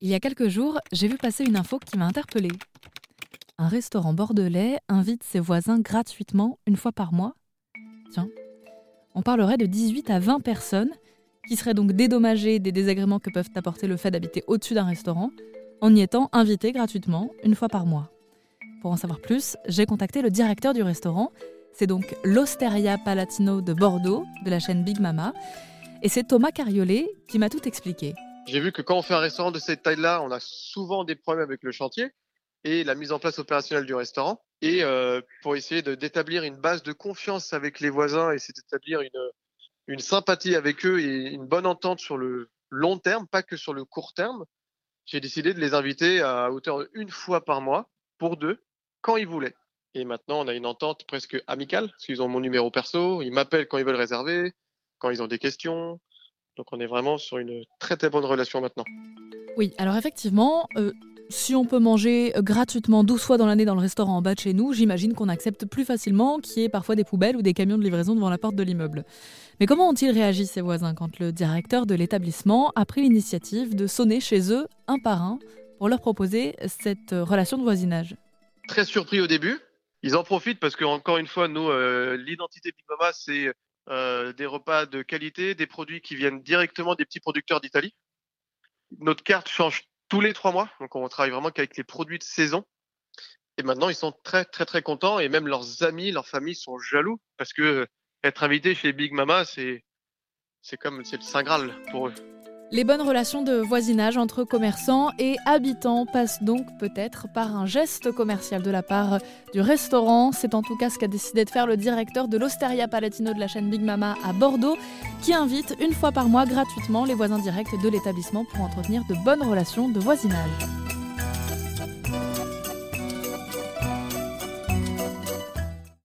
Il y a quelques jours, j'ai vu passer une info qui m'a interpellée. Un restaurant bordelais invite ses voisins gratuitement une fois par mois. Tiens, on parlerait de 18 à 20 personnes qui seraient donc dédommagées des désagréments que peuvent apporter le fait d'habiter au-dessus d'un restaurant en y étant invitées gratuitement une fois par mois. Pour en savoir plus, j'ai contacté le directeur du restaurant. C'est donc l'Osteria Palatino de Bordeaux, de la chaîne Big Mama. Et c'est Thomas Cariolet qui m'a tout expliqué. J'ai vu que quand on fait un restaurant de cette taille-là, on a souvent des problèmes avec le chantier et la mise en place opérationnelle du restaurant. Et euh, pour essayer d'établir une base de confiance avec les voisins c'est d'établir une, une sympathie avec eux et une bonne entente sur le long terme, pas que sur le court terme, j'ai décidé de les inviter à hauteur d'une fois par mois pour deux, quand ils voulaient. Et maintenant, on a une entente presque amicale, parce qu'ils ont mon numéro perso, ils m'appellent quand ils veulent réserver, quand ils ont des questions. Donc on est vraiment sur une très très bonne relation maintenant. Oui, alors effectivement, euh, si on peut manger euh, gratuitement 12 fois dans l'année dans le restaurant en bas de chez nous, j'imagine qu'on accepte plus facilement qu'il y ait parfois des poubelles ou des camions de livraison devant la porte de l'immeuble. Mais comment ont-ils réagi ces voisins quand le directeur de l'établissement a pris l'initiative de sonner chez eux un par un pour leur proposer cette euh, relation de voisinage? Très surpris au début. Ils en profitent parce que encore une fois, nous, l'identité Big Mama, c'est euh, des repas de qualité, des produits qui viennent directement des petits producteurs d'Italie. Notre carte change tous les trois mois, donc on travaille vraiment qu'avec les produits de saison. Et maintenant, ils sont très très très contents et même leurs amis, leurs familles sont jaloux parce que être invité chez Big Mama, c'est c'est comme c'est le saint graal pour eux. Les bonnes relations de voisinage entre commerçants et habitants passent donc peut-être par un geste commercial de la part du restaurant. C'est en tout cas ce qu'a décidé de faire le directeur de l'Osteria Palatino de la chaîne Big Mama à Bordeaux, qui invite une fois par mois gratuitement les voisins directs de l'établissement pour entretenir de bonnes relations de voisinage.